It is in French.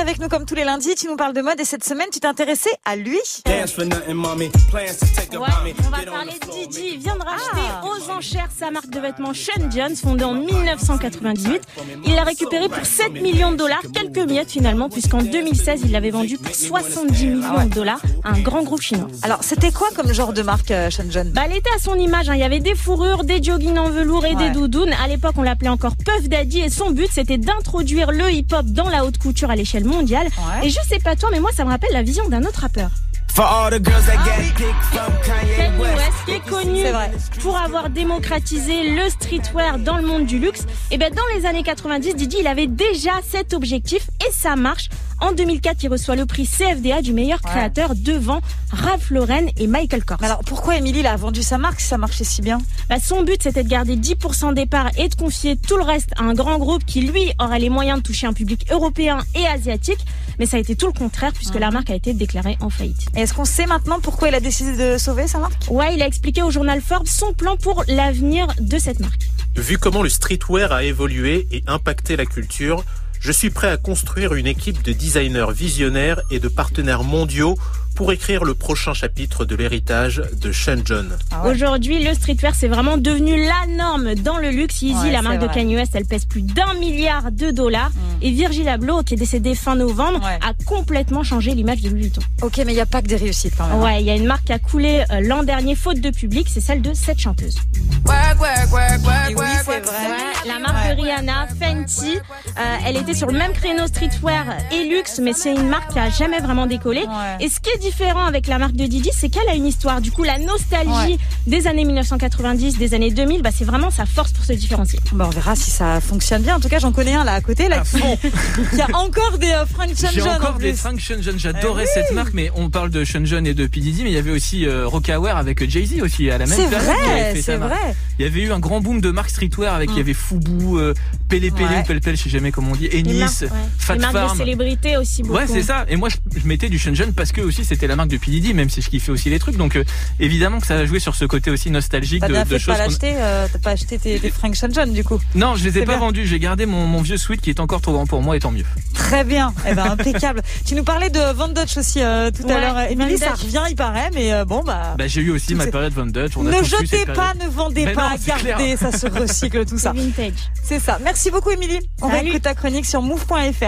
avec nous comme tous les lundis. Tu nous parles de mode et cette semaine, tu t'es intéressé à lui. Ouais, on va parler de Didi. Il vient de racheter Ah. aux enchères sa marque de vêtements Sean Jones, fondée en 1998. Il l'a récupéré pour 7 millions de dollars, quelques miettes finalement, puisqu'en 2016, il l'avait vendu pour 70 millions de dollars à un grand groupe chinois. Alors, c'était quoi comme genre de marque, euh, Sean Bah, elle était à son image. hein. Il y avait des fourrures, des joggings en velours et Ouais. des doudounes. À l'époque, on l'appelait encore Puff Daddy et son but, c'était d'introduire le hip-hop dans la haute couture à l'échelle mondiale. Ouais. Et je sais pas toi, mais moi, ça me rappelle la vision d'un autre rappeur. For all the girls that get dick from Kanye Kanye West. Est connu C'est vrai. pour avoir démocratisé le streetwear dans le monde du luxe. Et ben dans les années 90, Didi, il avait déjà cet objectif et ça marche. En 2004, il reçoit le prix CFDA du meilleur Ouais. créateur devant Ralph Lauren et Michael Kors. Alors, pourquoi Émilie a vendu sa marque si ça marchait si bien? Bah, son but, c'était de garder 10% des parts et de confier tout le reste à un grand groupe qui, lui, aurait les moyens de toucher un public européen et asiatique. Mais ça a été tout le contraire puisque la marque a été déclarée en faillite. Est-ce qu'on sait maintenant pourquoi il a décidé de sauver sa marque? Ouais, il a expliqué au journal Forbes son plan pour l'avenir de cette marque. Vu comment le streetwear a évolué et impacté la culture, je suis prêt à construire une équipe de designers visionnaires et de partenaires mondiaux pour écrire le prochain chapitre de l'héritage de Sean John. Ah ouais. Aujourd'hui, le streetwear, c'est vraiment devenu la norme dans le luxe. Yeezy, Ouais, la marque de. Kanye West, elle pèse plus d'un milliard de dollars. Et Virgil Abloh, qui est décédé fin novembre, Ouais. a complètement changé l'image de Louis Vuitton. Ok, mais il n'y a pas que des réussites quand même. Ouais, il y a une marque qui a coulé euh, l'an dernier faute de public, c'est celle de cette chanteuse. Oui, c'est vrai. La marque de Rihanna, Fenty, euh, elle était sur le même créneau streetwear et luxe, mais c'est une marque qui a jamais vraiment décollé. Ouais. Et ce qui est différent avec la marque de Didi, c'est qu'elle a une histoire. Du coup, la nostalgie Ouais. des années 1990, des années 2000, bah, c'est vraiment sa force pour se différencier. Bah, on verra si ça fonctionne bien. En tout cas, j'en connais un là à côté, là, qui, qui a encore des euh, Frank Sean J'ai en encore des. Frank. J'adorais Eh oui. cette marque, mais on parle de John et de P. Diddy, mais il y avait aussi euh, Rockaware avec Jay-Z aussi à la même C'est période vrai, c'est marque. vrai. Il y avait eu un grand boom de marques streetwear avec, il y avait Fubu, euh, Pele Pele Ouais. ou Pel Pel, je sais jamais comment on dit, Ennis, ouais. Fat Les marques de Farm. célébrités aussi beaucoup. Ouais, c'est ça. Et moi, je, je mettais du John parce que aussi c'était la marque de P. Diddy, même si je kiffais aussi les trucs. Donc, euh, évidemment que ça a joué sur ce côté aussi nostalgique de, de choses euh, T'as pas acheté tes, tes Frank Sean John du coup. Non, je les ai pas vendus. J'ai gardé mon, mon vieux sweat qui est encore trop grand pour moi et tant mieux. Très bien. Eh ben impeccable. tu nous parlais de Van Dutch aussi euh, tout à l'heure. Émilie, ça revient, il paraît, mais euh, bon bah. Bah, j'ai eu aussi ma période Van Dutch. On a ne jetez pas, ne vendez Mais pas, non, gardez, ça se recycle tout ça. C'est vintage. C'est ça. Merci beaucoup Émilie. On va Salut. écouter ta chronique sur move.fr.